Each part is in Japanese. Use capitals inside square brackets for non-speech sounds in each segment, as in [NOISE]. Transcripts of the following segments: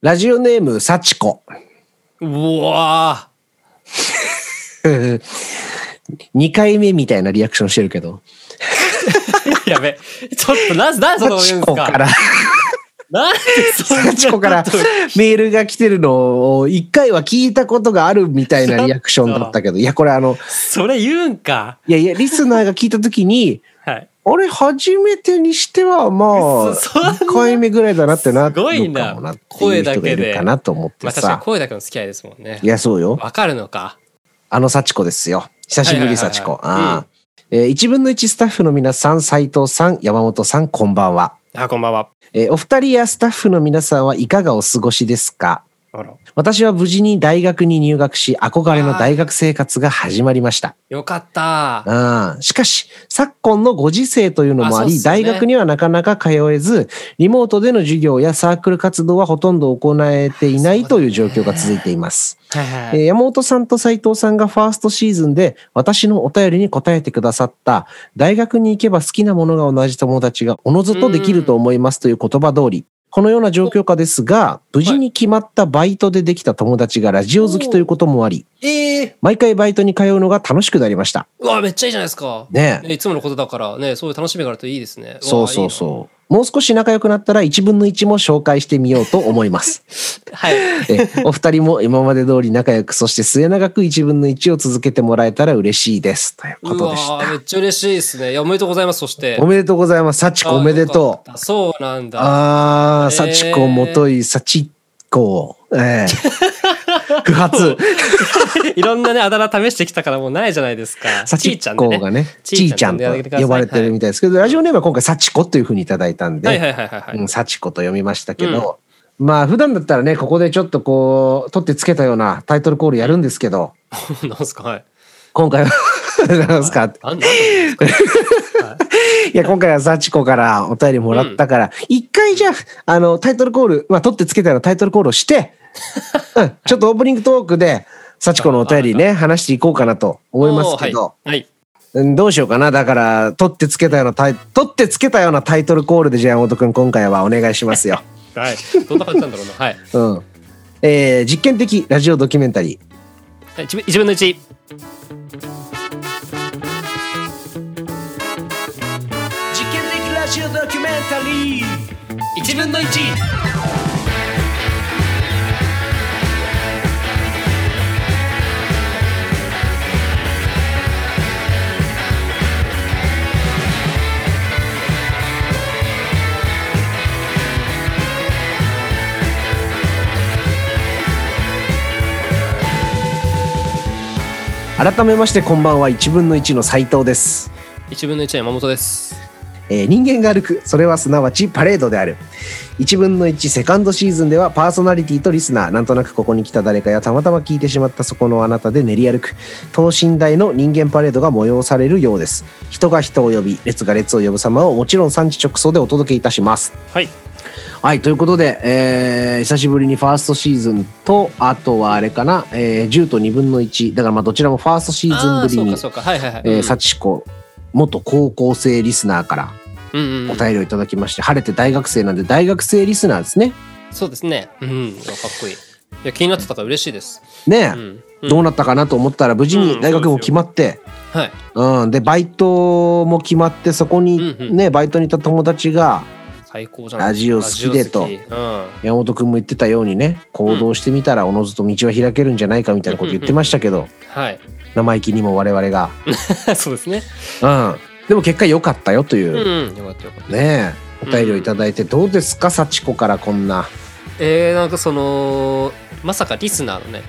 ラジオネーム、幸子。うわ2 [LAUGHS] 回目みたいなリアクションしてるけど。ー [LAUGHS] やべ。ちょっと、なぜ、なそんなこと言うんですか？幸子から、なんでそんなこと幸子からメールが来てるのを1回は聞いたことがあるみたいなリアクションだったけど、いや、これあの、それ言うんか？いやいや、リスナーが聞いたときに、はい。あれ、初めてにしては、まあ、そそんな2回目ぐらいだなってなすごいなるかもなっていう人がいるかなと思ってまあ。声だけの付き合いですもんねい。や、そうよ。わかるのか？あの幸子ですよ。久しぶり、幸子。うんああえー、1分の1スタッフの皆さん、斉藤さん、山本さん、こんばんは。あ、こんばんは。えーお二人やスタッフの皆さんはいかがお過ごしですか？私は無事に大学に入学し、憧れの大学生活が始まりました。よかった。うんしかし、昨今のご時世というのもあり、あね大学にはなかなか通えず、リモートでの授業やサークル活動はほとんど行えていないという状況が続いています。はいはいえー山本さんと斉藤さんがファーストシーズンで私のお便りに答えてくださった大学に行けば好きなものが同じ友達がおのずとできると思いますという言葉通り、このような状況下ですが、無事に決まったバイトでできた友達がラジオ好きということもあり、ええ毎回バイトに通うのが楽しくなりました。うわ、めっちゃいいじゃないですか。ねえいつものことだからね、そういう楽しみがあるといいですね。そうそうそう。もう少し仲良くなったら1分の1も紹介してみようと思います。う。[LAUGHS] はい。えお二人も今まで通り仲良く、そして末永く1分の1を続けてもらえたら嬉しいです。というこうとでしわーめた。っちゃ嬉しいですね。いや、おめでとうございます。そして。おめでとうございます。幸子おめでとう。そうなんだ。ああ、えー幸子もとい、幸子。ええ [LAUGHS] [LAUGHS] 不発。[LAUGHS] いろんなね、あだ名試してきたからもうないじゃないですか。ち幸ーちゃんでね。子がね、ちちーーちゃんと呼ばれてるみたいですけど、ラジオネームは今回幸子というふうにいただいたんで、はいはいはいはいはい。うん、幸子と読みましたけど、まあ普段だったらね、ここでちょっとこう、取ってつけたようなタイトルコールやるんですけど、[LAUGHS] なんすか？はい。今回は、なんすか？いや、今回は幸子からお便りもらったから、一、回じゃあ、あの、タイトルコール、まあ、取ってつけたようなタイトルコールをして、うん、ちょっとオープニングトークで、幸子のお便りね、話していこうかなと思いますけど、はい。はい。うんどうしようかな。だから、取ってつけたようなタイ、取ってつけたようなタイトルコールで、じゃあ山本くん今回はお願いしますよ。[LAUGHS] はい。どんな感じなんだろうな。はい。うん。えー、実験的ラジオドキュメンタリー。一分一分の一。実験的ラジオドキュメンタリー。一分の一。改めましてこんばんは1分の1の斉藤です。1分の1は山本です。えー人間が歩くそれはすなわちパレードである1分の1セカンドシーズンではパーソナリティとリスナーなんとなくここに来た誰かやたまたま聞いてしまったそこのあなたで練り歩く等身大の人間パレードが催されるようです人が人を呼び列が列を呼ぶ様をもちろん産地直送でお届けいたしますはい。はいということで、えー久しぶりにファーストシーズンとあとはあれかな、えー10と2分の1だからまあどちらもファーストシーズンぶりに。はいはいはい。え幸子元高校生リスナーからうんうんうんお便りをいただきまして、晴れて大学生なんで大学生リスナーですね。そうですね。うん。かっこいい。いや、気になってたから嬉しいです。ねえ、うん。うんどうなったかなと思ったら無事に大学も決まって、はい。うんでバイトも決まってそこにうんうんね、バイトにいた友達が最高じゃない？ラジオ好きでと。うん。山本君も言ってたようにね行動してみたらおのずと道は開けるんじゃないかみたいなこと言ってましたけど、はい。生意気にも我々が、[LAUGHS] そうですね。うん、でも結果良かったよという。う、ん。よかったよかった。ねえ。お便りをいただいてどうですか幸子からこんな。えー、なんかそのまさかリスナーのね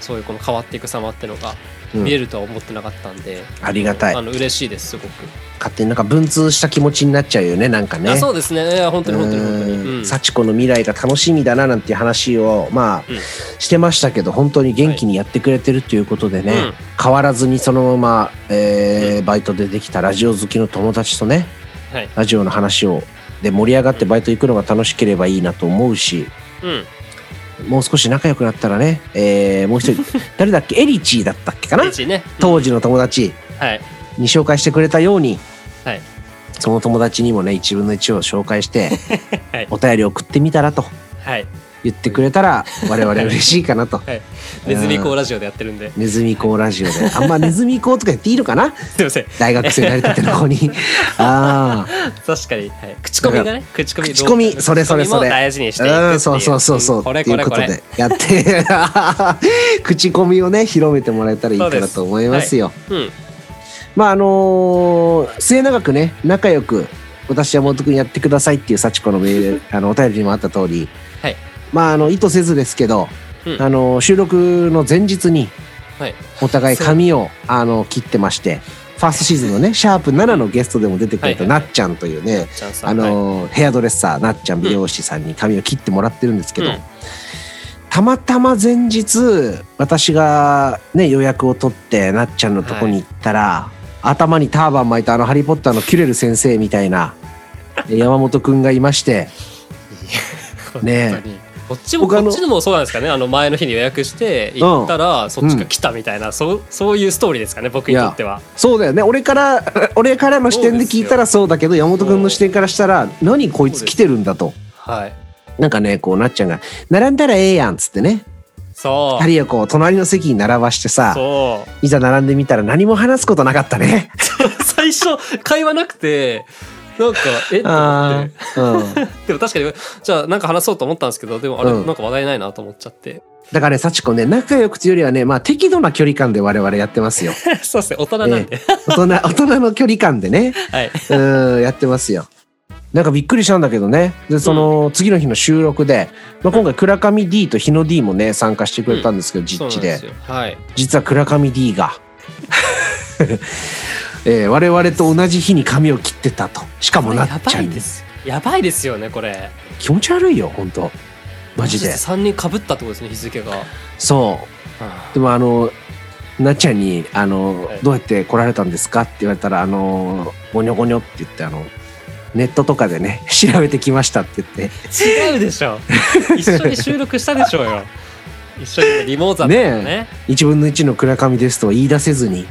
そういうこの変わっていく様ってのが。うん見れるとは思ってなかったんで、ありがたい。あの嬉しいですすごく、勝手になんか文通した気持ちになっちゃうよねなんかね。あそうですね。いや本当に本当に本当に。幸子の未来が楽しみだななんていう話をまあ、うんしてましたけど本当に元気にやってくれてるということでね、うん変わらずにそのまま、えーバイトでできたラジオ好きの友達とねはい。ラジオの話をで盛り上がってバイト行くのが楽しければいいなと思うしうんもう少し仲良くなったらね、えーもう一人 [LAUGHS] 誰だっけ？エリチーだったっけかな？ね。当時の友達、はい。に紹介してくれたようにはい。その友達にもね1分の1を紹介して [LAUGHS] はい。お便り送ってみたらと。はい言ってくれたら我々嬉しいかなと。[LAUGHS] はい。ネズミ講ラジオでやってるんで。ネズミ講ラジオで。あんまネズミ講とか言っていいのかな？すいません。大学生なりたての子に。[LAUGHS] あ確かに、はい、口コミがね口コミ口コミそれそれそれ。大事にしていくそうそうそうそう。これっていうことこれこれでやって。[LAUGHS] 口コミをね広めてもらえたらいいかなと思いますよ。うん。まああのー末永くね仲良く私は元君やってくださいっていう幸子のメールあのお便りにもあった通りはいまああの意図せずですけど、うん。あの収録の前日にはい。お互い髪をあの切ってましてファーストシーズンのねシャープ7のゲストでも出てくれたなっちゃんというねあのヘアドレッサーなっちゃん美容師さんに髪を切ってもらってるんですけど、うん。たまたま前日私がね予約を取ってなっちゃんのとこに行ったら、頭にターバン巻いたあの「ハリー・ポッター」のキュレル先生みたいな山本くんがいましてはいねこっちもこっちのもそうなんですかね。あの前の日に予約して行ったら、そっちが来たみたいな、そうそういうストーリーですかね僕にとっては。そうだよね。俺から [LAUGHS] 俺からの視点で聞いたらそうだけど山本くんの視点からしたら何こいつ来てるんだと。はい。なんかねこうなっちゃんが「並んだらええやん」っつってね。そう。二人をこう隣の席に並ばしてさそう。いざ並んでみたら何も話すことなかったね。[LAUGHS] 最初会話なくてなんかえ？っと思あって。ー。うん、[LAUGHS] でも確かにじゃあなんか話そうと思ったんですけどでもあれ、うん。なんか話題ないなと思っちゃって。だからね幸子ね仲良くというよりはねまあ適度な距離感で我々やってますよ。[LAUGHS] そうですね大人なんで、大人 [LAUGHS] 大人の距離感でね。はい。うんやってますよ。なんかびっくりしたんだけどね。でその次の日の収録で、まあ、今回倉上 D と日野 D もね参加してくれたんですけど、実地で。はい。実は倉上 D が、えー我々と同じ日に髪を切ってたと。しかもなっやちゃんにばいです。やばいですよねこれ。気持ち悪いよ本当マジで。3人かぶったってことですね日付が、そう。でもあのなっちゃんにあの、はい。どうやって来られたんですか?」って言われたら「あのゴニョゴニョ」って言ってあのネットとかでね [LAUGHS] 調べてきましたって言って。違うでしょ。一緒に収録したでしょうよ。[LAUGHS] 一緒にリモーザとかね。ね1分の1の倉上ですとは言い出せずに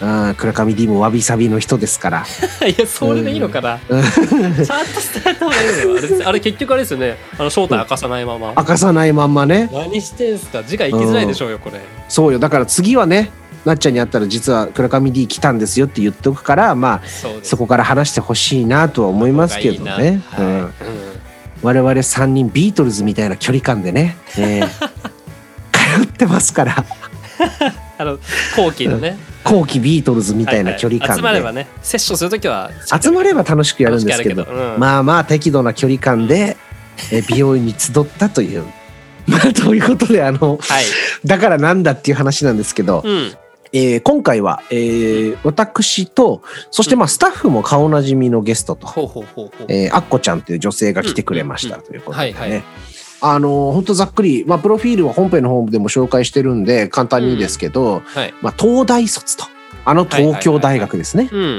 だかあー倉上 D もわびさびの人ですから。ら [LAUGHS] いやそれでいいのかな、うん。[LAUGHS] ちゃんと伝えた方がいいのよ。あれ [LAUGHS] あれ結局あれですよね。あの正体明かさないまま。明かさないまんまね。何してんすか？字が行きづらいでしょうよこれ。そうよ。だから次はねなっちゃんに会ったら実は倉上 D 来たんですよって言っておくからまあそこから話してほしいなとは思いますけどね。がいいな。はい。うん。うん我々3人ビートルズみたいな距離感でね、え。ー通ってますから。あの後期のね後期ビートルズみたいな距離感で、はいはい集まればねセッションするときは集まれば楽しくやるんですけどうん。まあまあ適度な距離感で、えー美容院に集ったという。[LAUGHS] まあということであのはい。だからなんだっていう話なんですけど、うん。えー今回は、えー私とそしてまあスタッフも顔なじみのゲストと、ほうほうほうほう。えー、アッコちゃんという女性が来てくれましたうんということでね。はいはいあの本当ざっくり、まあ、プロフィールは本編の方でも紹介してるんで簡単にですけど、はい。まあ、東大卒とあの東京大学ですね、うんうんう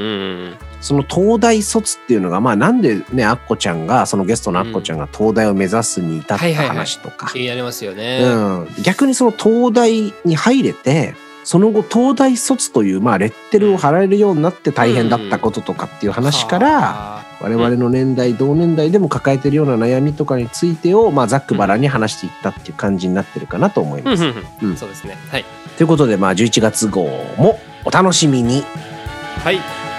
ん。その東大卒っていうのがまあなんでねアッコちゃんがそのゲストのアッコちゃんが東大を目指すに至った話とか。気になりますよね、うん。逆にその東大に入れてその後東大卒というまあレッテルを貼られるようになって大変だったこととかっていう話から、は我々の年代同年代でも抱えてるような悩みとかについてを、まあ、ざっくばらんに話していったっていう感じになってるかなと思います。そうですね。はい。ということで、まあ、11月号もお楽しみに。はい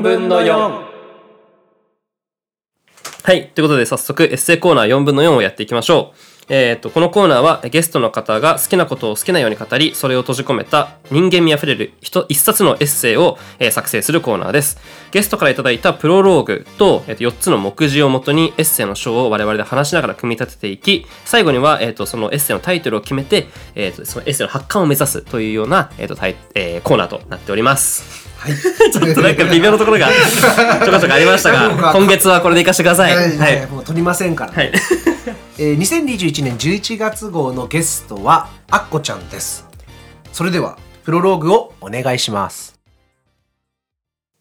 4分の4はい。ということで、早速、エッセイコーナー4分の4をやっていきましょう。えー、とこのコーナーはゲストの方が好きなことを好きなように語りそれを閉じ込めた人間味あふれる一一冊のエッセイを、えー作成するコーナーですゲストからいただいたプロローグと,、えー、と4つの目次をもとにエッセイの章を我々で話しながら組み立てていき最後には、えー、とそのエッセイのタイトルを決めて、えー、とそのエッセイの発刊を目指すというような、えーとえーコーナーとなっておりますはい。[LAUGHS] ちょっとなんか微妙なところが [LAUGHS] ちょこちょこありましたが今月はこれでいかしてくださいはい、ははいい、もう取りませんから。はいえー、2021年11月号のゲストはあっこちゃんです。それではプロローグをお願いします。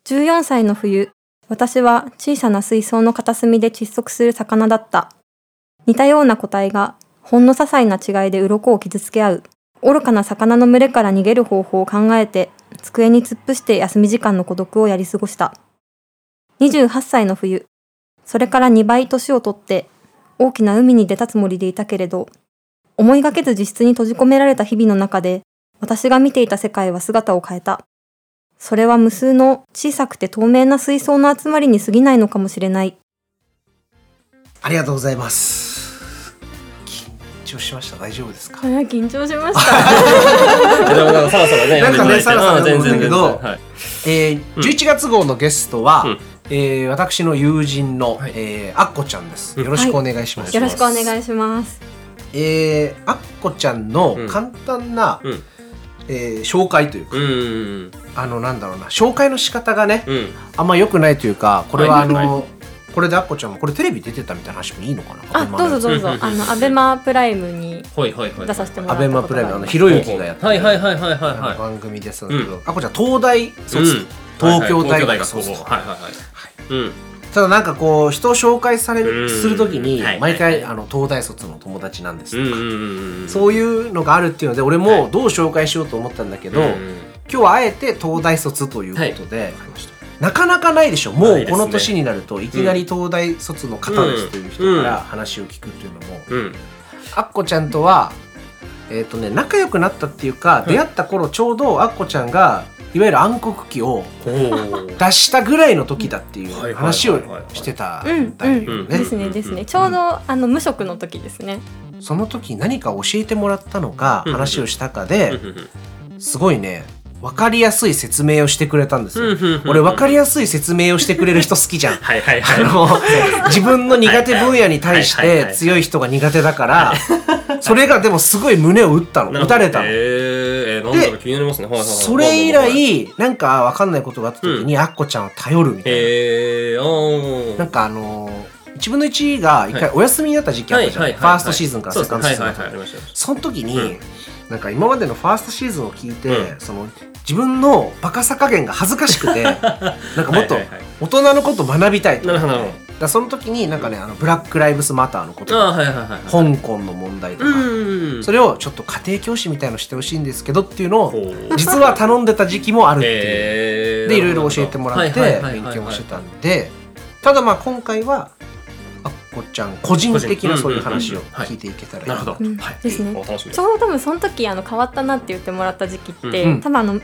14歳の冬、私は小さな水槽の片隅で窒息する魚だった。似たような個体が、ほんの些細な違いで鱗を傷つけ合う。愚かな魚の群れから逃げる方法を考えて、机に突っ伏して休み時間の孤独をやり過ごした。28歳の冬、それから2倍年をとって、大きな海に出たつもりでいたけれど、思いがけず自室に閉じ込められた日々の中で、私が見ていた世界は姿を変えた。それは無数の小さくて透明な水槽の集まりに過ぎないのかもしれない。ありがとうございます。緊張しました？大丈夫ですか？緊張しました。[LAUGHS] でもなんかさらさらねなんかねさらさらあ全然だけどはい。えー、11月号のゲストは、うん。えー私の友人の、はい。えーあっこちゃんです。うん。よろしくお願いします。よろしくお願いします。えー、あっこちゃんのうん。簡単な、うん。えー紹介というか、うんうんあのなんだろうな紹介の仕方がね、うん。あんま良くないというかこれはあの、はい。はこれであっこちゃんもこれテレビ出てたみたいな話もいいのかな？あ、どうぞどうぞ。[LAUGHS] あのアベマプライムにはいはいはい。出させてもらアったことベマプライムあのがあり。ひろゆきがやってる。はいはいはいはいはいあのは番組ですけど、うん。あっこちゃん東大卒、いうん。東京大学はいはい。卒東京大学はいはいはい。うん。ただなんかこう人を紹介されうん。るするときにはい毎回はい。あの東大卒の友達なんですとか、うんうんうんうん。そういうのがあるっていうので俺もどう紹介しようと思ったんだけど、うん今日はあえて東大卒ということで、わかりましたなかなかないでしょ。もうこの年になるといきなり東大卒の方ですという人から話を聞くっていうのも、うん。あっこちゃんとはえっ、とね仲良くなったっていうか、い出会った頃ちょうどあっこちゃんがいわゆる暗黒期を出したぐらいの時だっていう話をしてたうんんだようんね。ですねですね。ちょうどあの無職の時ですね。その時何か教えてもらったのかうん。話をしたかうん。でうん。すごいね分かりやすい説明をしてくれたんですよ。うんうんうん。俺分かりやすい説明をしてくれる人好きじゃん。[LAUGHS] はいはいあはい。の自分の苦手分野に対して強い人が苦手だからそれがでもすごい胸を打ったの。打たれたの。えー。えーなんだろう気になりますね。それ以来なんか分かんないことがあった時にあっこちゃんを頼るみたいな。えー。なんかあの1分の1が一回お休みになった時期あったじゃん、ファーストシーズンからセカンドシーズンまではいはいその時に、うんなんか今までのファーストシーズンを聞いて、うん。その自分のバカさ加減が恥ずかしくて [LAUGHS] なんかもっと大人のこと学びたいと。だその時になんかねあのブラック・ライブスマターのこととかはいはい香港の問題とか、うんそれをちょっと家庭教師みたいのしてほしいんですけどっていうのを実は頼んでた時期もあるっていう。えー。でいろいろ教えてもらって勉はい強もしてたんでただまあ今回はあっこちゃん個人的なそういう話を聞いていけたらいいな。るほど、うん。はい。ですね。ちょうど多分その時あの変わったなって言ってもらった時期って、うん多分あの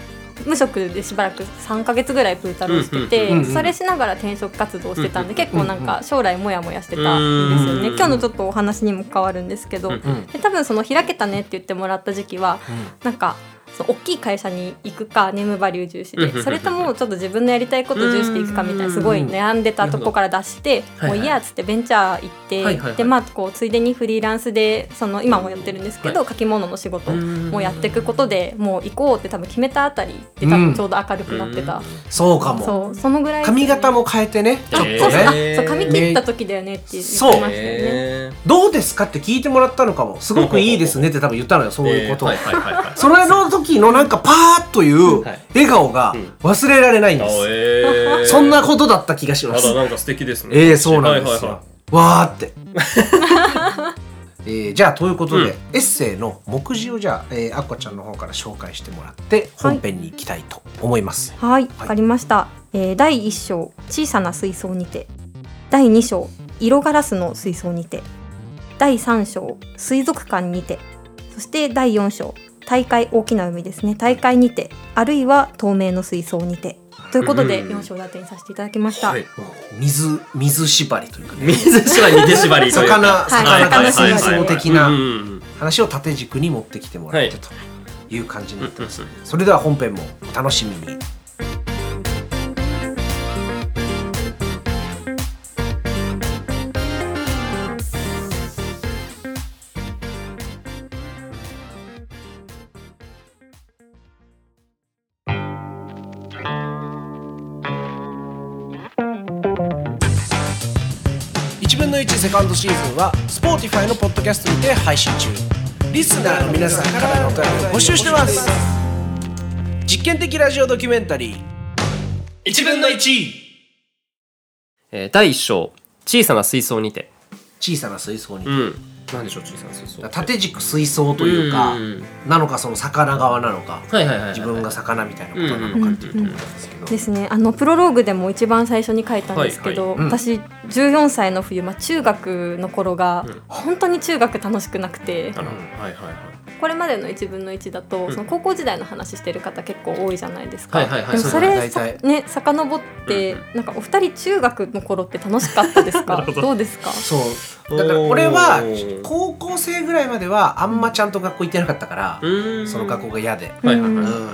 無職でしばらく3か月ぐらいプータローしてて、うんうんうんそれしながら転職活動してたんで、うん結構なんか将来モヤモヤしてたんですよね、うん。今日のちょっとお話にも変わるんですけど、うんうん。で多分その開けたねって言ってもらった時期はなんかその大きい会社に行くかネームバリュー重視うんうんうん。でそれともちょっと自分のやりたいことを重視していくかみたいなすごい悩んでたとこから出してうん。もういいやっつってベンチャー行って、はいはいはい。でまあこうついでにフリーランスでその今もやってるんですけど、は書き物の仕事うんもやっていくことでもう行こうって多分決めたあたりで多分ちょうど明るくなってた、そうかも。そうそのぐらい髪型も変えてね。ちょっとえーそう。髪切った時だよねって言ってましたよね。えどうですかって聞いてもらったのかも。すごくいいですねって多分言ったのよそういうことを。はいはいはいはいそれの時のなんかパーッというはい。笑顔が忘れられないんであすえー。そんなことだった気がします。なんか素敵ですねええそうなんですはいはいはよ。わーって。[LAUGHS] えーじゃあということで、うん。エッセイの目次をじゃあ、えー、あっこちゃんの方から紹介してもらって本編に行きたいと思います、はい、わかりました。えー第1章、小さな水槽にて。第2章、色ガラスの水槽にて。第3章、水族館にて。そして第4章、大会大きな海ですね。大会にて、あるいは透明の水槽にて。ということでうん。4章立てにさせていただきました。はい。水水縛りというかね。水縛り手縛りというか。魚はい。魚が水魚縛り槽的な話を縦軸に持ってきてもらってという感じになってます、うんそれでは本編もお楽しみにカンドシーズンは Spotify のポッドキャストにて配信中。リスナーの皆さんからのお便りを募集してます。実験的ラジオドキュメンタリー。1分の1えー第1章。小さな水槽にて。小さな水槽に、うん何でしょう小さな水槽縦軸水槽というか、うん。うんうんなのかその魚側なのか、自分が魚みたいなことなのかっていうところなんですけど、ですね。あのプロローグでも一番最初に書いたんですけど、はいはい。うん。私14歳の冬、まあ、中学の頃がうん。本当に中学楽しくなくて。はいはいはいこれまでの1分の1だと、うん。その高校時代の話してる方結構多いじゃないですか。はいはいはい。でもそれさね遡って、うんなんかお二人中学の頃って楽しかったですか？[LAUGHS] ど。どうですか？そう。だから俺は高校生ぐらいまではあんまちゃんと学校行ってなかったから、うーん。その学校が嫌で、はいはいは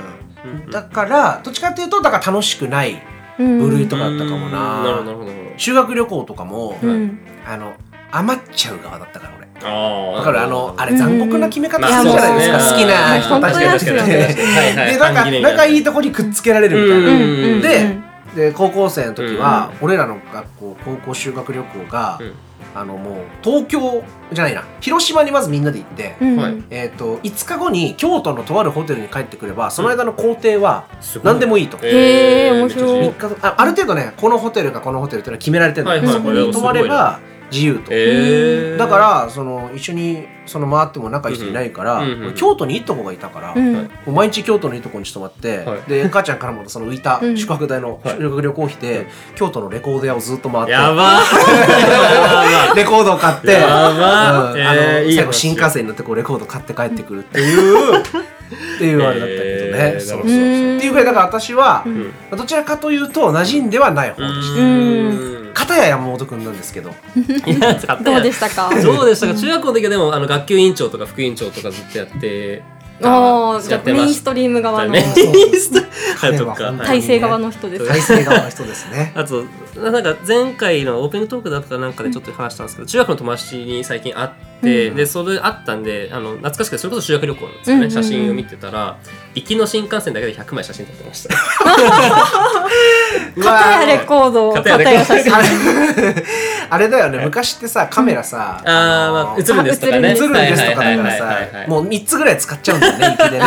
い。だからどっちかっていうとだから楽しくないうん。部類とかだったかもな。うん。なるほどなるほど。なる修学旅行とかも、うん。あの余っちゃう側だったからわかる？あのあれうん残酷な決め方まあするじゃないですか、好きな人たちが。本当ですよねはいはい。でなんか仲いいとこにくっつけられるみたいな、うんでで高校生の時は、う俺らの学校高校修学旅行が、うん。あのもう東京じゃないな。広島にまずみんなで行って、えー、と5日後に京都のとあるホテルに帰ってくればその間の工程は何でもいいと。へー。面白い。3日あある程度ねこのホテルかこのホテルっていうのは決められてるんだけど、はいはい。そこに泊まれば自由と、えー。だからその一緒にその回っても仲いい人いないから、うんうん俺京都にいいとこがいたから、うん。毎日京都のいいとこに泊まって、はい。で母ちゃんからもその浮いたうん。宿泊代のはい。修学旅行費で、京都のレコード屋をずっと回ってやばー。[LAUGHS] レコードを買って、やばうん。ーあの最後新幹線に乗ってこうレコード買って帰ってくるっていう [LAUGHS] っていうあれだったけどね、えーそうそうそう。っていうぐらいだから私は、うん。どちらかというと馴染んではない方でした。うん片や山本君なんですけど。いや使ってどうでしたか？[LAUGHS] どうでしたか。中学校の時はでもあの学級委員長とか副委員長とかずっとやってああじゃメインストリーム側のメイ側の人ですはい体制側の人ですね。[LAUGHS] あとなんか前回のオープニングトークだったかなんかでちょっと話したんですけど、中学の友達に最近会って、うん。でそれあったんであの懐かしくてそれこそ修学旅行なんですよね、うんうんうん。写真を見てたら行きの新幹線だけで100枚写真撮ってました。[LAUGHS] 片やレコード片や写真。あれあれだよね。昔ってさカメラさ、あー、まあ、映るんですとかね。映るんですとかだからはいはいはいはいさはいもう3つぐらい使っちゃうんだよね息でね。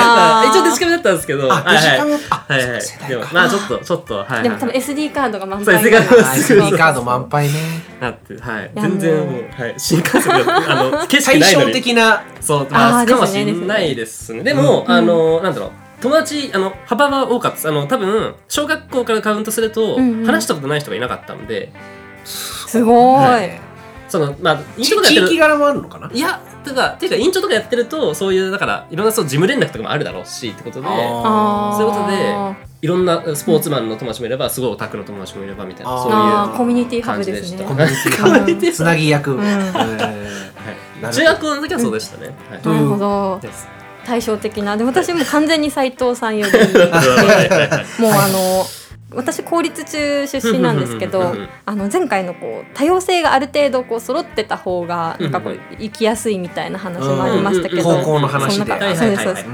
一応デジカメだったんですけど。あはいはい。デジカメあはいはい。でもそう世代か。まあちょっとちょっとはいはい。でも多分 SD カードが満そう杯 SD カード。あ SD カード満杯ね。なってはい。や全然もうはい。新幹線があの景色のに。的なそう、まあ、かもですね。しれないですね。でも、うん。あの、なんだろう。友達、あの、幅は多かった。あの、多分、小学校からカウントすると、話したことない人がいなかったんで、すごい、はい。その、まあ、委員地長とかやってる。地域柄もあるのかな？いや、てか、ていうか、委員長とかやってると、そういう、だから、いろんなそう事務連絡とかもあるだろうし、ってことで、そういうことでいろんなスポーツマンの友達もいれば、すごいオタクの友達もいれば、みたいな、そういうコミュニティハブですね。感じでした。コミュニティハブ。つなぎ役、ん。えー。はい。なるほど中学校の時はそうでしたね。なるほど。です。対照的な。で私も完全に斉藤さんより。もうあの私公立中出身なんですけどあの前回のこう多様性がある程度こう揃ってた方がなんかこうん。う生きやすいみたいな話もありましたけど、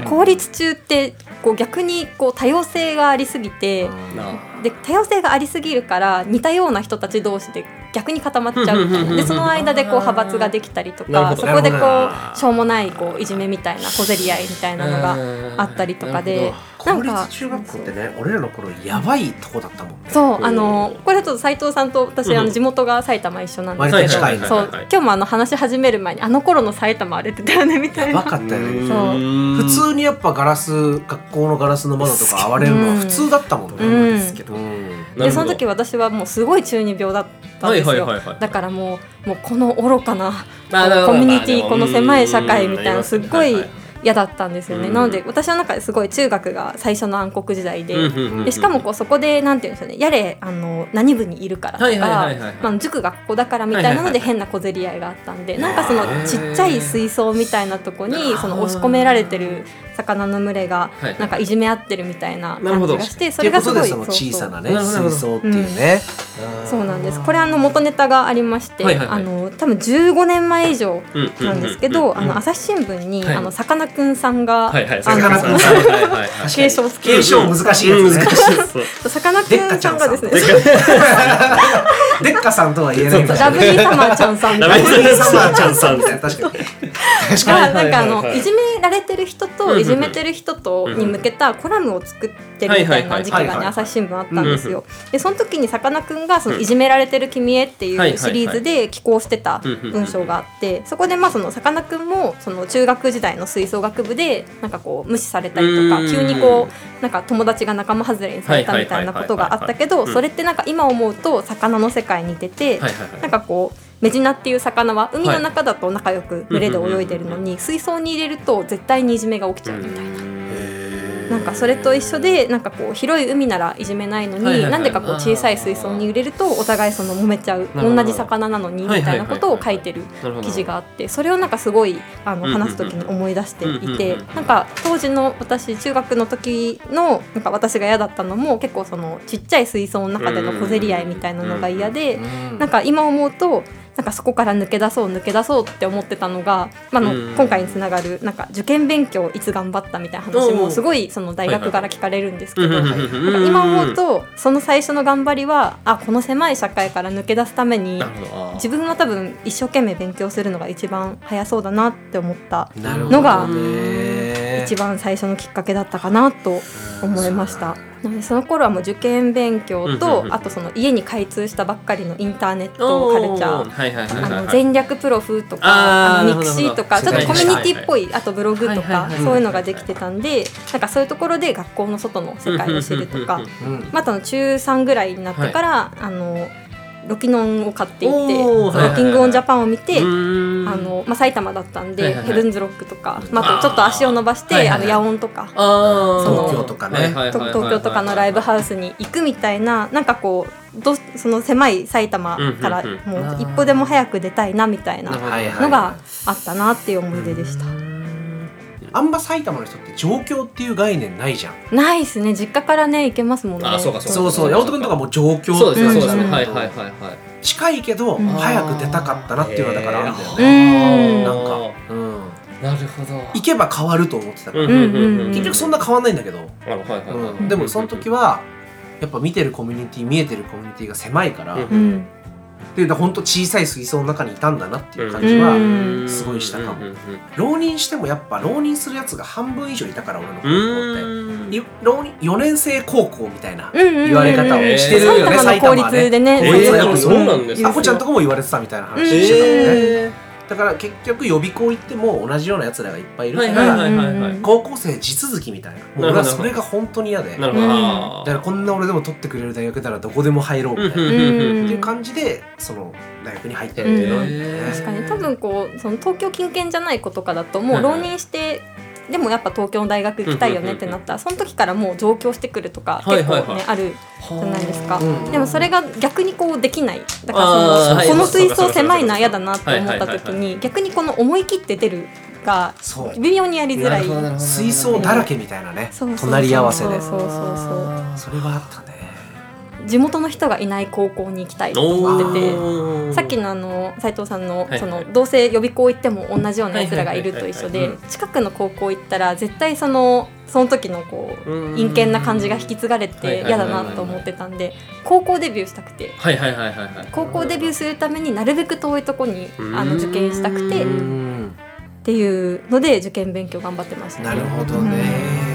公立中ってこう逆にこう多様性がありすぎてなで多様性がありすぎるから似たような人たち同士で逆に固まっちゃうみたいな。でその間でこう派閥ができたりとかそこでこうしょうもないこういじめみたいな小競り合いみたいなのがあったりとかでな公んか立中学校ってね俺らの頃やばいとこだったもんね。そうあのこれだと斉藤さんと私あうん。の地元が埼玉一緒なんです割けどそう今日もあの話し始める前にあの頃の埼玉荒れてたよねみたいやばな。かったよね。そう普通にやっぱガラス学校のガラスの窓とか割れるのは普通だったもんね、うん。ですけど。うん。でその時私はもうすごい中二病だったんですよ、はいはいはいはい。だからもうもうこの愚かなコミュニティまあこの狭い社会みたいなうん。すっごい嫌だったんですよね、うん。なので私の中ですごい中学が最初の暗黒時代で,、うんうんうんうんでしかもこうそこでなんていうんですよね。やれあの何部にいるからとはいはいか塾がここだからみたいなのではいはいはい変な小競り合いがあったんでなんかそのちっちゃい水槽みたいなとこにその押し込められてる魚の群れがはいなんかいじめ合ってるみたいななるほど。感じがしてそっていうれがすごい小さなね水槽っていうね、そうなんです。これあの元ネタがありまして、はいはいはい。あの多分15年前以上うんうんなんですけど、あの朝日新聞に、はい。あのさかなクンさんが、はいはい。あのさかなクンさん継承つけ継承難しいやつね、さかなクンさんがですねでっかデッカさん。とは言えないラブリーサマーちゃんさんラがブリーサマーちゃんさん確かに確かになんかあのはいじめられてる人うんう。んといじめてる人とに向けたコラムを作ってるみたいな時期がね朝日新聞あったんですよ。でその時にさかなクンがそのいじめられてる君へっていうシリーズで寄稿してた文章があってそこでまあそのさかなクンもその中学時代の吹奏楽部でなんかこう無視されたりとかうん急にこうなんか友達が仲間外れにされたみたいなことがあったけどそれってなんか今思うと魚の世界に出てなんかこうメジナっていう魚は海の中だと仲良く群れで泳いでるのに水槽に入れると絶対にいじめが起きちゃうみたいな。なんかそれと一緒でなんかこう広い海ならいじめないのに、なんでかこう小さい水槽に入れるとお互いその揉めちゃう同じ魚なのにみたいなことを書いてる記事があってそれをなんかすごいあの話す時に思い出していてなんか当時の私中学の時のなんか私が嫌だったのも結構そのちっちゃい水槽の中での小競り合いみたいなのが嫌でなんか今思うとなんかそこから抜け出そう抜け出そうって思ってたのが、まああのうん。今回につながるなんか受験勉強いつ頑張ったみたいな話もすごいその大学から聞かれるんですけど、今思うとその最初の頑張りはあこの狭い社会から抜け出すために自分は多分一生懸命勉強するのが一番早そうだなって思ったのが一番最初のきっかけだったかなと思いました。なのでその頃はもう受験勉強とうんあとその家に開通したばっかりのインターネットカルチャー。前略プロフとかあのミクシィとかちょっとコミュニティっぽいあとブログとかはいそういうのができてたんでなんかそういうところで学校の外の世界を知るとかうんまたの中3ぐらいになってからあのロキノンを買っていておーそのロッキングオンジャパンを見てあのまあ埼玉だったんではいはいはい。ヘブンズロックとかまああとちょっと足を伸ばしてあの野音とか東京とかね。東京とかのライブハウスに行くみたいななんかこうどその狭い埼玉からもう一歩でも早く出たいなみたいなのがあったなっていう思い出でした。あんま埼玉の人って上京っていう概念ないじゃん。ないっすね。実家からね行けますもんね。あそうかそうか。そうそう。八乙君とかも上京そうですねそうですね。うんはいはいはいはい近いけどうん。早く出たかったなっていうのはだからあるんだようねんなんか。うん。なるほど。行けば変わると思ってたから。うんうんうんうん。結局そんな変わんないんだけど。あのはいはいはい。うん。でもその時はやっぱ見てるコミュニティ見えてるコミュニティが狭いからうんうんで本当小さい水槽の中にいたんだなっていう感じはうん。すごいしたかも。浪人してもやっぱ浪人するやつが半分以上いたから俺の高校うって。浪人4年生高校みたいな言われ方をしてるよね埼玉の公立でね。あこちゃんとこも言われてたみたいな話してたもんね、えだから結局予備校行っても同じようなやつらがいっぱいいるから、はいはいはいはいはい。高校生地続きみたいな。もう俺はそれが本当に嫌で。だからこんな俺でも取ってくれる大学ならどこでも入ろうみたいな、っていう感じでその大学に入ってるっていうのはあるんだよね。確かに。多分こうその東京近県じゃない子とかだともう浪人して、でもやっぱ東京の大学行きたいよねってなった。らその時からもう上京してくるとか結構ね、はいはい。はいあるじゃないですか、うんでもそれが逆にこうできない。だからそのこの水槽狭いな嫌だなって思った時はいはいに逆にこの思い切って出るがそう。微妙にやりづらい。水槽だらけみたいなね。隣り合わせでそう。そうそうそうそれはあったね地元の人がいない高校に行きたいと思ってて。さっきのあの斉藤さんのはい。そのどうせ予備校行っても同じようなやつらがいると一緒で近くの高校行ったら絶対そのその時のこううん陰険な感じが引き継がれて嫌だなと思ってたんで高校デビューしたくて。高校デビューするためになるべく遠いとこにうん。あの受験したくてうっうんていうので受験勉強頑張ってましたなるね。ほどね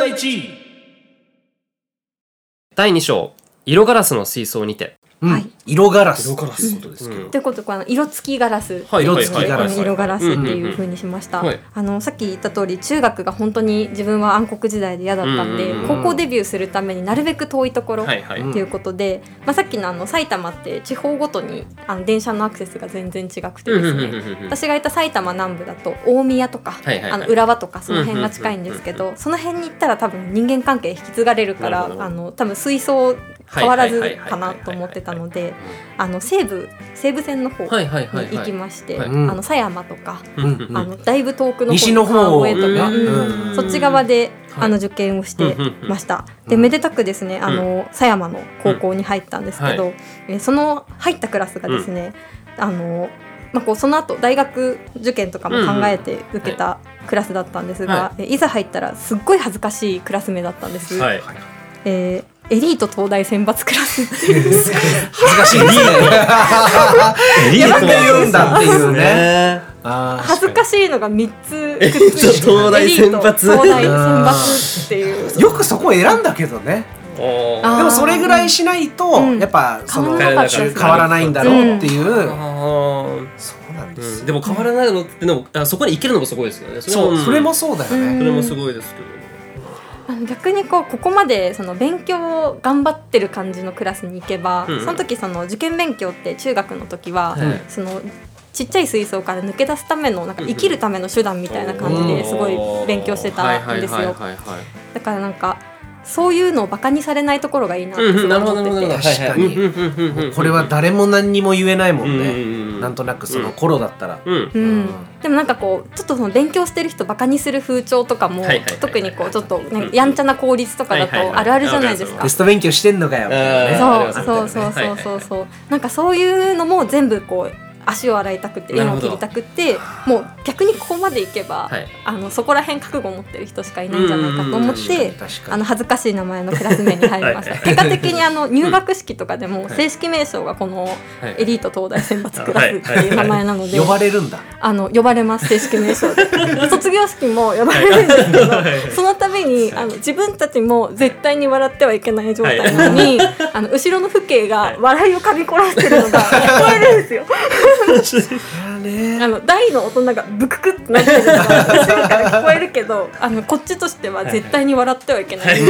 の1第2章色ガラスの水槽にて。はい。色ガラス。色ガラス。ことですけど、うん。ということでこの色付きガラス。はい。色付きガラス。色ガラスっていう風にしました、あのさっき言った通り中学が本当に自分は暗黒時代で嫌だったんで、うんうん高校デビューするためになるべく遠いところ、はい。はい、うんっていうことで、まあ、さっきのあの埼玉って地方ごとにあの電車のアクセスが全然違くてですね私がいた埼玉南部だと大宮とか、はいはいはい。あの浦和とかその辺が近いんですけどその辺に行ったら多分人間関係引き継がれるからあの多分水槽変わらずかなと思ってたのであの西武西武線の方はいにはいはいはい。行きまして、狭山とか、うん。あのだいぶ遠くの西の方。川越とか、そっち側で、はい。あの受験をしてました。でめでたくですねあの狭山の高校に入ったんですけど、うん。えーその入ったクラスがですね、あのまあ、こうその後大学受験とかも考えて受けたクラスだったんですが、はえーいざ入ったらすっごい恥ずかしいクラス名だったんです。はい。えーエリート東大選抜クラスっていう恥ずかしい。ですねリなんで言うんだっていうね。恥ずかしいのが3つ東大選抜東大選抜っていう。よくそこを選んだけどね。でもそれぐらいしないと、うん。やっぱその変わらないんだろうっていう、あーそうなんでうん、でも変わらないのってでもあそこに行けるのもすごいですよね。そう、それもそうだよね、うんそれもすごいですけど、逆にこうここまでその勉強を頑張ってる感じのクラスに行けば、うんその時その受験勉強って中学の時は、はい。そのちっちゃい水槽から抜け出すためのなんか生きるための手段みたいな感じですごい勉強してたんですよ。だからなんかそういうのをバカにされないところがいいなって思ってて。確かに。これは誰も何にも言えないもんね、なんとなくその頃だったら、でもなんかこうちょっとその勉強してる人バカにする風潮とかも、はいはいはいはい。特にこうちょっと、ね、やんちゃな効率とかだとあるあるじゃないですか。テ。スト勉強してんのかよ。みたいなねあーそうそうそうそうそうそう。なんかそういうのも全部こう足を洗いたくて縁を切りたくてもう逆にここまでいけば、はい。あのそこら辺覚悟を持ってる人しかいないんじゃないかと思ってあの恥ずかしい名前のクラス名に入りました、はい。結果的にあの入学式とかでも正式名称がこのエリート東大選抜クラスっていう名前なので呼ばれるんだ。あの呼ばれます正式名称で。[LAUGHS] 卒業式も呼ばれるんですけどその度にあの自分たちも絶対に笑ってはいけない状態なのに、あの後ろの父兄が笑いをかみこらせてるのが聞こえるんですよ。あの大の大人がブククってなってるのが後ろから聞こえるけど [LAUGHS] あのこっちとしては絶対に笑ってはいけない。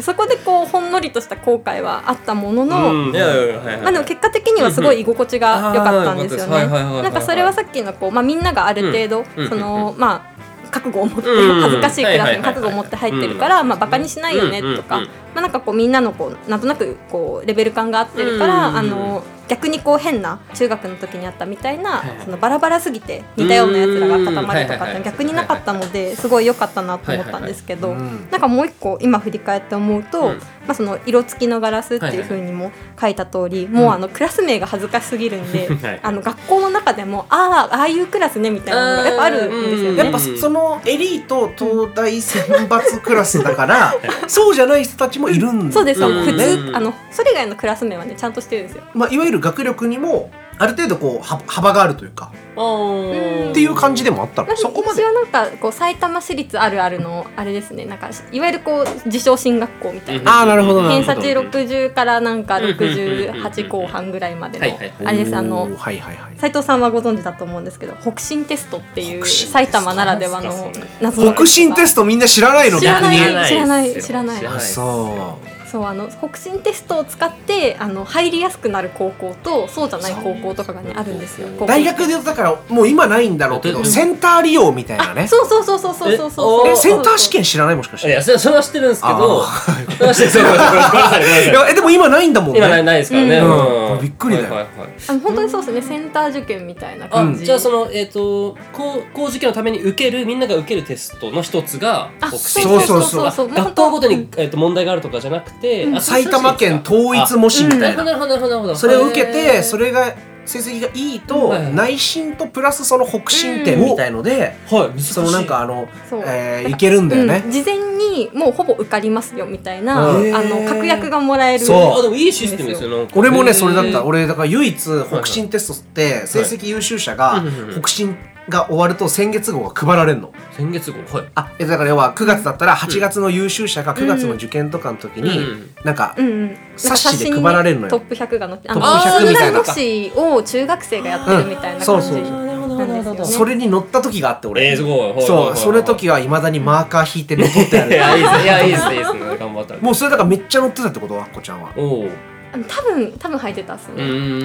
そこでこうほんのりとした後悔はあったものの、まあでも結果的にはすごい居心地が良かったんですよね。なんかそれはさっきのこう、まあ、みんながある程度、うん。そのまあ覚悟を持って、うん。恥ずかしいクラスに覚悟を持って入ってるから、まあバカにしないよねとか、まあなんかこうみんなのこうなんとなくこうレベル感が合ってるから、うん。あの逆にこう変な中学の時にあったみたいな、はいそのバラバラすぎて似たようなやつらが固まるとかってうん。逆になかったのですごい良かったなと思ったんですけど、なんかもう一個今振り返って思うと、うん。まあ、その色付きのガラスっていう風にも書いた通り、もうあのクラス名が恥ずかしすぎるんで、[LAUGHS] はい。あの学校の中でもああああいうクラスねみたいなのがやっぱあるんですようんね。やっぱそのエリート東大選抜クラスだから [LAUGHS] そうじゃない人たちもいるんだそうです。よ、うん普通、うん。あのそれ以外のクラス名はねちゃんとしてるんですよ。まあ、いわゆる学力にもある程度こうは幅があるというか。っっていう感じでもあったの。そこまで。一応なんかこう埼玉市立あるあるのあれですね。なんかいわゆるこう自称進学校みたいな。ああなるほど偏差値60からなんかうんうんうんうん68後半ぐらいまでのはいはい。あれです。あのおーはいはいはい。斉藤さんはご存知だと思うんですけど北進テストっていう埼玉ならではの謎の北進テストみんな知らないの知らない。逆に知らない。知らない。あそうそうあの北進テストを使ってあの入りやすくなる高校とそうじゃない高校とかがねあるんですよ。大学で言うとだからもう今ないんだろうけうんどセンター利用みたいなね。そうそうそうそうそうそうそうええセンター試験知らないもしかしいてやそれそれは知ってるんですけどいや [LAUGHS] えでも今ないんだもんね。今ないないですからね、うん。びっくりだよ。はいはいはい。あの本当にそうですねセンター受験みたいなあ感じ。じゃあそのえっ、と高校受験のために受けるみんなが受けるテストの一つがあ北進。そうテストそうそうあ学校ごとに、えっと問題があるとかじゃなくて、うん。あ埼玉県統一模試みたいな。なるほどなるほどなるほど。それを受けへてーそれが成績がいいと内申とプラスその北進点みたいのではい難しい。そのなんかあのえーいけるんだよね。うん。事前にもうほぼ受かりますよみたいな、うんあの確約がもらえるそう。あでもいいシステムですよ俺もねそれだった。俺だから唯一北進テストって成績優秀者が北進が終わると先月号が配られるの。先月号はい。あえだから要は9月だったら8月の優秀者が9月の受験とかの時に、うん。なんか、うんうん、冊子で配られるのよ。トップ100が載ってあトッのプ100みたいな数学士を中学生がやってるみたいな感じそうそう。なるほどなんですよねそれに乗った時があって俺、えー、すごい。そうそれ時はいまだにマーカー引いて残ってやる。[LAUGHS] いやいいですねいいですね。頑張った。もうそれだからめっちゃ乗ってたってことはこちゃんは。おおあの多分多分履いてたっすうね、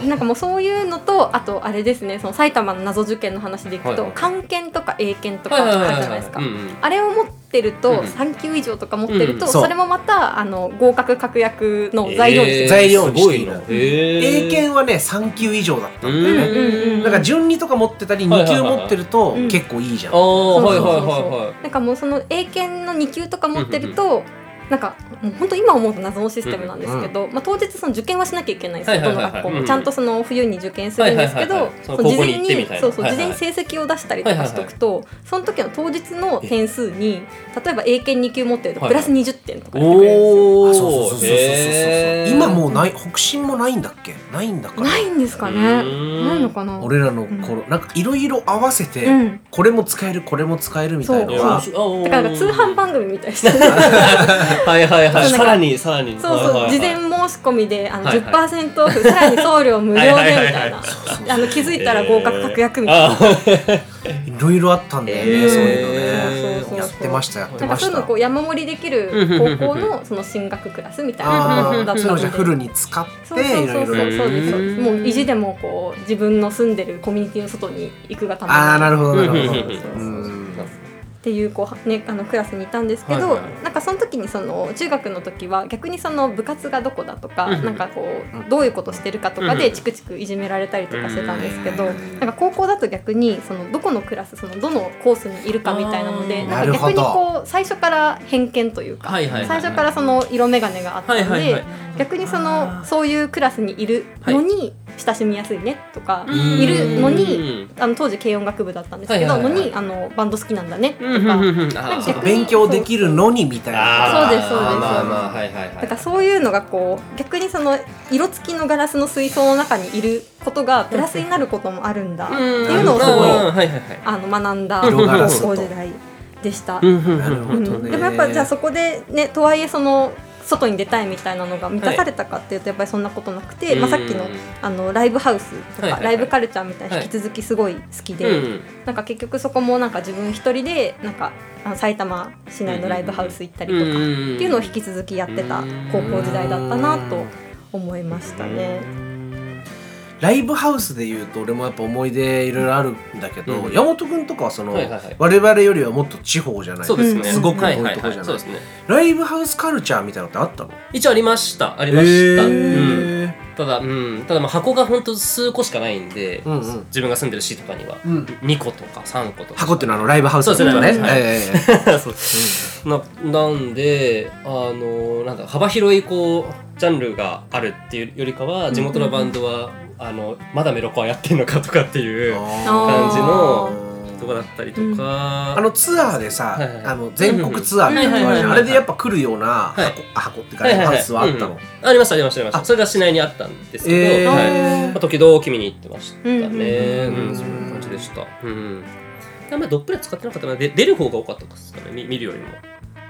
ななんかもうそういうのとあとあれですね。その埼玉の謎受験の話でいくと、漢検とか英検とかはいあるじゃないですか。あれを持ってると、うん3級以上とか持ってると、うんそれもまたあの合格確約の材料にしてる、材料にしているすごいな。え英検はね3級以上だったんだようんね、だから順2とか持ってたり2級持ってるとうん。結構いいじゃん、ああはいそうそうそうはいはいはいなんかもうその英検の2級とか持ってると、なんかもう本当今思うと謎のシステムなんですけど、まあ、当日その受験はしなきゃいけないんですよ、はいはいはいはい。どの学校も、うん。ちゃんとその冬に受験するんですけど、事前にそうそう、はいはい事前に成績を出したりとかしとくと、その時の当日の点数に例えば英検2級持ってるとプラス20点とか言ってくれるんですよ。おおあそうそうそうそうそうそう。今もうない北進もないんだっけ？ないんだかな？ないんですかね。うん。ないのかな。俺らの頃、なんかいろいろ合わせて、うん。これも使えるこれも使えるみたいなだから通販番組みたいです [LAUGHS] はいはいはい。さらにさらに。そうそう、はいはいはい。事前申し込みであの、はいはい。10%オフさらに送料無料でみたいはな [LAUGHS] あの気づいたら合格確約みたいな、あ [LAUGHS] いろいろあったんだよね、えー。そういうのね。やってましたやってなんかましたそういうのこう山盛りできる高校のその進学クラスみたいな。あのだったので。フルに使ってそうそういろいろ。そうそうそう。ですもう意地でもこう自分の住んでるコミュニティの外に行くがために。ああなるほどなるほど。うんっていうこう、ね、あのクラスにいたんですけど、はいはい。なんかその時にその中学の時は逆にその部活がどこだとか、うんうん。なんかこうどういうことしてるかとかでチクチクいじめられたりとかしてたんですけど、うんなんか高校だと逆にそのどこのクラスそのどのコースにいるかみたいなのでなんか逆にこう最初から偏見というか、はいはいはいはい。最初からその色眼鏡があったので、はいはいはい。逆にそのそういうクラスにいるのに親しみやすいねとか、うん。いるのにあの当時軽音楽部だったんですけど、はいはいはいのにあのバンド好きなんだねとか。うんうんうんうん。あーなんか逆に勉強できるのにみたいな。そうですそうです。あーまあまあはいはいはい。だからそういうのがこう逆にその色付きのガラスの水槽の中にいることがプラスになることもあるんだ。っていうのをすごいあの学んだ高校時代でした。うんうんうん。なるほどね。うん。でもやっぱじゃあそこでねとはいえその外に出たいみたいなのが満たされたかっていうとやっぱりそんなことなくて、まあ、さっきのあのライブハウスとかライブカルチャーみたいな引き続きすごい好きで、うん。なんか結局そこもなんか自分一人でなんか埼玉市内のライブハウス行ったりとかっていうのを引き続きやってた高校時代だったなと思いましたね。ライブハウスでいうと俺もやっぱ思い出いろいろあるんだけど、うん。山本君とかはその、はいはいはい。我々よりはもっと地方じゃないそうですね。すごく遠いとこじゃない,、はいそうですね。ライブハウスカルチャーみたいなのってあったの？一応ありました。ありました、うん、ただ、うん、ただまあ箱が本当数個しかないんで、うんうん。自分が住んでる市とかには。うん。2個とか3個とか。箱っていうのはあのライブハウスとね。そうです。ねななんであのなんだ幅広いこうジャンルがあるっていうよりかは地元のバンドは、あのまだメロコアやってんのかとかっていうあ感じのー。とこだったりとか、あのツアーでさ、はいはい。あの全国ツアーみたいなのあれでやっぱ来るような箱,、はい。あ箱っていうかハウスはあったの、ありましたありましたありました。あ。それが市内にあったんですけど、えー。はい。まあ、時々見に行ってましたね、うんうんうんそんな感じでした、うん、あんまりどっぷりは使ってなかったな。で出る方が多かったですかね。見見るよりも。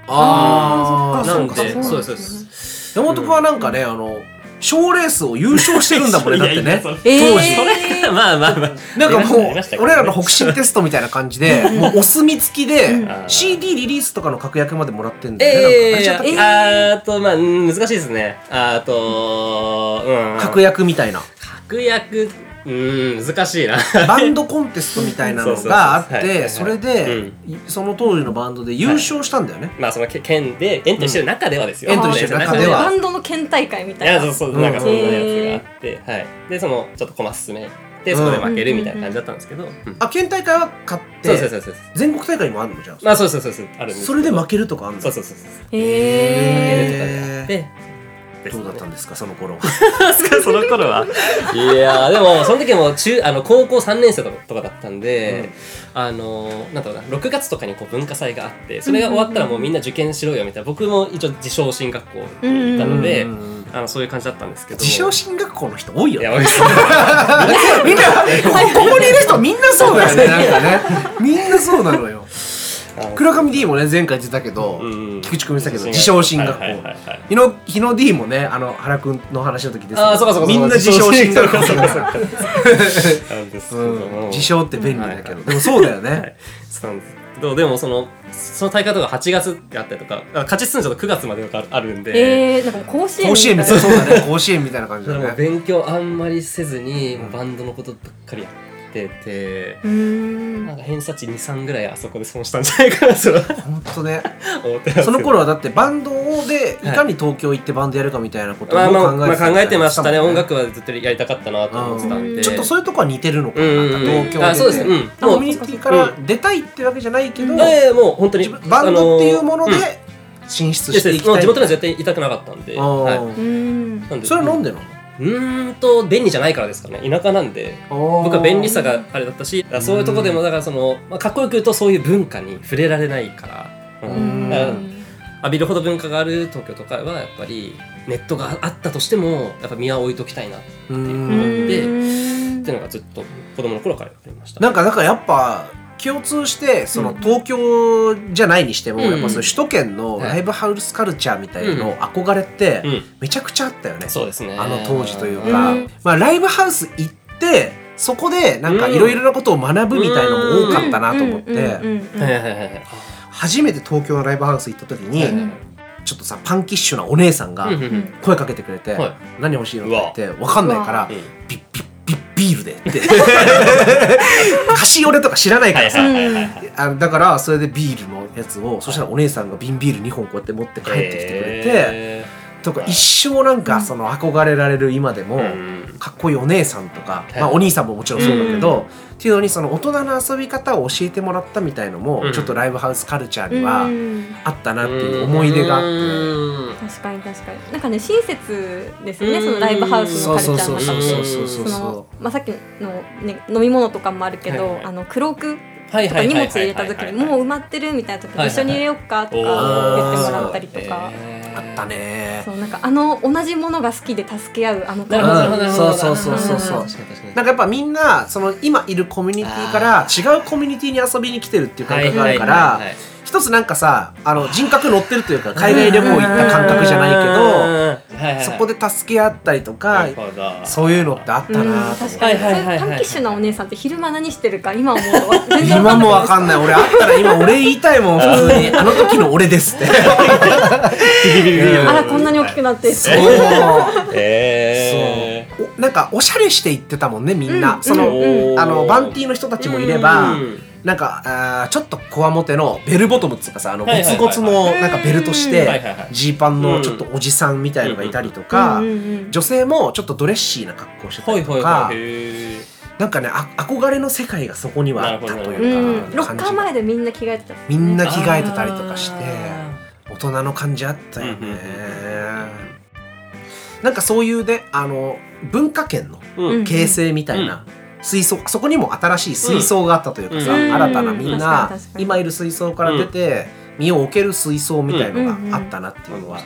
あー。なんそうかでそうかそうですそうです。山本君はなんかね、あの賞レースを優勝してるんだもんねだってね。当時。それがまあまあまあ。なんかもう俺らの北進テストみたいな感じでもうお墨付きでん。CD リリースとかの確約までもらってんだよね、あとまあうん難しいですね。あとうん。確約みたいな。確約うん難しいな。バンドコンテストみたいなのが [LAUGHS] あっそうそうそう。はい。てそれでその当時のバンドで優勝したんだよね、まあそのけ県でエントリーしてる中ではですよ、エントリーしてる中では。バンドの県大会みいたいな。やそうそうなんかそんなうんやつがあって、はい。でそのちょっと駒進めでそこで負けるみたいな感じだったんですけど、うん。あ県大会は勝っそうそうてそうそう。全国大会にもあるのじゃん。まあそうそうそうそうあるんですけど。それで負けるとかあるの？そうそうそうそう。へ負けるとかであってですねどうだったんですかその頃 [LAUGHS] その頃は？いやーでもその時も中あの高校3年生とかとかだったんで、あのなんだろうな6月とかにこう文化祭があってそれが終わったらもうみんな受験しろよみたいな僕も一応自称進学校に行ったので、うんうんうんあのそういう感じだったんですけど。自称進学校の人多いよね。いや多いです。[LAUGHS] みんな [LAUGHS] ここにいる人みんなそうだよねなんかね。みんなそうなのよ倉上 D もね前回言ってたけど、うん菊池君言ってたけど自称進学校、はいはいはいはい。日野日野 D もねあの原君の話の時ですけど。あーそうかそうかみんな自称進学校。[LAUGHS] 自称って便利だけど、でもそうだよね、はい。そうなんです。けどでもそのその大会とか8月であったりとかあ勝ち進んじゃうと9月までとかあるんで、えー、なんか甲子園甲子園みたいな甲子園みたいな感じだね。[LAUGHS] 勉強あんまりせずにバンドのことばっかりやってて、うーん。なんか偏差値23ぐらいあそこで損したんじゃないかなと本当ね。その頃はだってバンドでい。かに東京行ってバンドやるかみたいなこともまあまあ、まあ、考えてましたね。もん。音楽はずっとやりたかったなと思ってたんで。ちょっとそういうとこは似てるのかな,、うん。うんうん東京で。あそうです。ねうん。コミュニティから出たいってわけじゃないけど、ええもう本当にバンドっていうもので進出うん。していきたい、もう地元には絶対いたくなかったんで、はい、ん。なんでそれはなんでなの？うーんと便利じゃないからですかね。田舎なんで僕は便利さがあれだったしそういうとこでもだからその、まあ、かっこよく言うとそういう文化に触れられないから、ううん。から浴びるほど文化がある東京とかはやっぱりネットがあったとしてもやっぱ身は置いときたいなってううんん思ってーん。いうのがずっと子供の頃からやってました。なんかだからやっぱ共通してそのうん。東京じゃないにしても、うん。やっぱその首都圏のライブハウスカルチャーみたいなの憧れってうん、めちゃくちゃあったよね、そうですね。あの当時といううか、ん。まあ、ライブハウス行ってそこでなんかいろいろなことを学ぶみたいのも多かったなと思って、初めて東京のライブハウス行った時に、うんちょっとさパンキッシュなお姉さんが声かけてくれて「はい。何欲しいの?」って言って分かんないからうん「ビッビールで」って菓子折れとか知らない。からさ、あのだからそれでビールのやつをそしたらお姉さんが瓶ビール2本こうやって持って帰ってきてくれて、へとか一生なんかその憧れられる今でも、かっこいいお姉さんとか、はい。まあ、お兄さんももちろんそうだけど、っていうのにその大人の遊び方を教えてもらったみたいのも、うん。ちょっとライブハウスカルチャーにうはん。あったなっていう思い出があって。うん。確かに確かに。なんかね親切ですよねうん。そのライブハウスのカルチャーのそう中でそうそうそうそのまあさっきのね飲み物とかもあるけど、はい。はいあのクロークはいとか荷物入れた時にもう埋まってるみたいな時に一緒に入れよっかとか言ってもらったりとか、あったね。そうなんかあの同じものが好きで助け合うあのなるほどなるほどなるほど。そうそうそうそう確かに確かになんかやっぱみんなその今いるコミュニティから違うコミュニティに遊びに来てるっていう感覚があるからはいはいはい一つなんかさあの人格乗ってるというか海外旅行行った感覚じゃないけどはいはいそこで助け合ったりとかそういうのってあったうんなと思って。確かに、はいはいはいはいそうい。うパンキッシュなお姉さんって昼間何してるか今思うと全然今もわわかんない。俺あったら今俺言いたいもん普通に。あの時の俺ですって。あらこんなに大きくなって。そう。えそう。おなんかおしゃれして行ってたもんねみんな、うんその、うん。あのバンティーの人たちもいれば、うんなんかあーちょっとこわもてのベルボトムっつうかさあのゴツゴツのなんかベルトしうんてジーパンのちょっとおじさんみたいのがいたりとか、女性もちょっとドレッシーな格好してたはいりとか、なんかねあ憧れの世界がそこにはあったというか、ん。ロッカー前でみんな着替えてた。みんなー着替えてたりとかしてあ大人の感じあったよね、うんうんうん。なんかそういうねあの文化圏の形成みたいな、水槽そこにも新しい水槽があったというかさ、うん。新たなみんな今いる水槽から出て、身を置ける水槽みたいのがあったなっていうのは、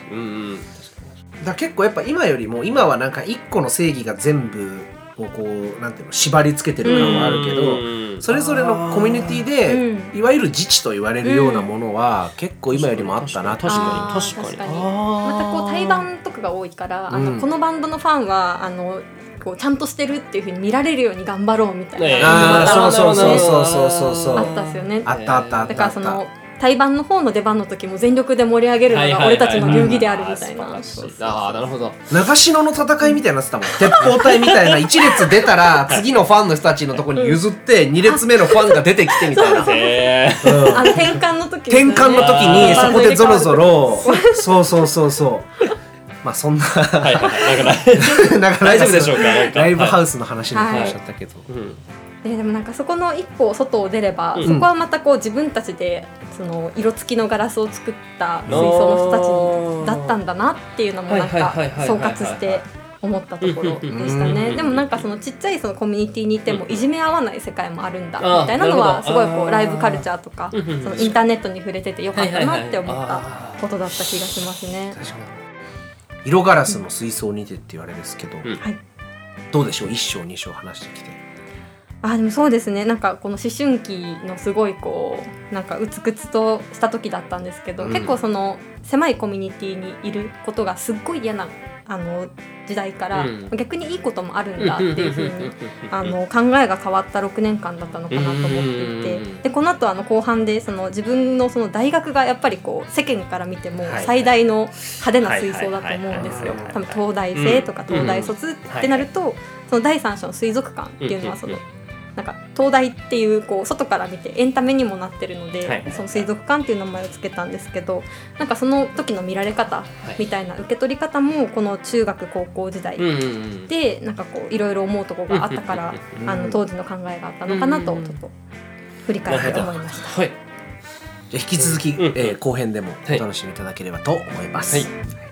だ結構やっぱ今よりも今はなんか一個の正義が全部をこうなんていうの縛り付けてる感はあるけど、うん。それぞれのコミュニティで、うん。いわゆる自治と言われるようなものは、結構今よりもあったな確あかに。確かに。またこう対バンとかが多いから、あうん。のこのバンドのファンはあのこうちゃんとしてるっていうふうに見られるように頑張ろうみたいな、ねあーなるほど。そうそうそうそうそうそう。あったんですよね。あったあったあっただからその対バンの方の出番の時も全力で盛り上げるのが俺たちの流儀であるみたいな、あー素晴らしいあーなるほど。長篠の戦いみたいになってたもん。鉄砲隊みたいな一列出たら次のファンの人たちのとこに譲って二列目のファンが出てきてみたいな、あの転換の時ね。転換の時にそこでゾロゾロそうそうそうそうまあそんなーはいはいはい。[LAUGHS] なんかなんか大丈夫でしょうか？ライブハウスの話になっちゃったけど、うん。ででもなんかそこの一歩外を出れば、うん。そこはまたこう自分たちでその色付きのガラスを作った水槽の人たちにだったんだなっていうのもなんかはいはいはいはいはい総括して思ったところでしたうんねでもなんかそのちっちゃいそのコミュニティにいてもいじめ合わない世界もあるんだみたいなのはすごいこうライブカルチャーとかそのインターネットに触れててよかったなって思ったはいはいはいあーことだった気がしますね。確かに色ガラスの水槽にてって言われですけど、うん。はい。どうでしょう？一章二章話してきて。あでもそうですね。なんかこの思春期のすごいこうなんかうつくつとした時だったんですけど、うん。結構その狭いコミュニティにいることがすっごい嫌なあの時代から、うん。逆にいいこともあるんだっていうふうにあうん。の考えが変わった6年間だったのかなと思っていてうん。でこの後あの後半でその自分のその大学がやっぱりこう世間から見てもはい最大の派手な水槽だと思うんですよ。多分東大生とかうん東大卒ってなるとその第三者の水族館っていうのはそのなんか東大っていうこう外から見てエンタメにもなってるので、はい。その水族館っていう名前を付けたんですけどなんかその時の見られ方みたいな受け取り方もこの中学高校時代でなんかこういろいろ思うとこがあったからうんあの当時の考えがあったのかなとうんちょっと振り返って思いました。はい。じゃあ引き続き、うんうん。えー後編でもお楽しみいただければと思います、はい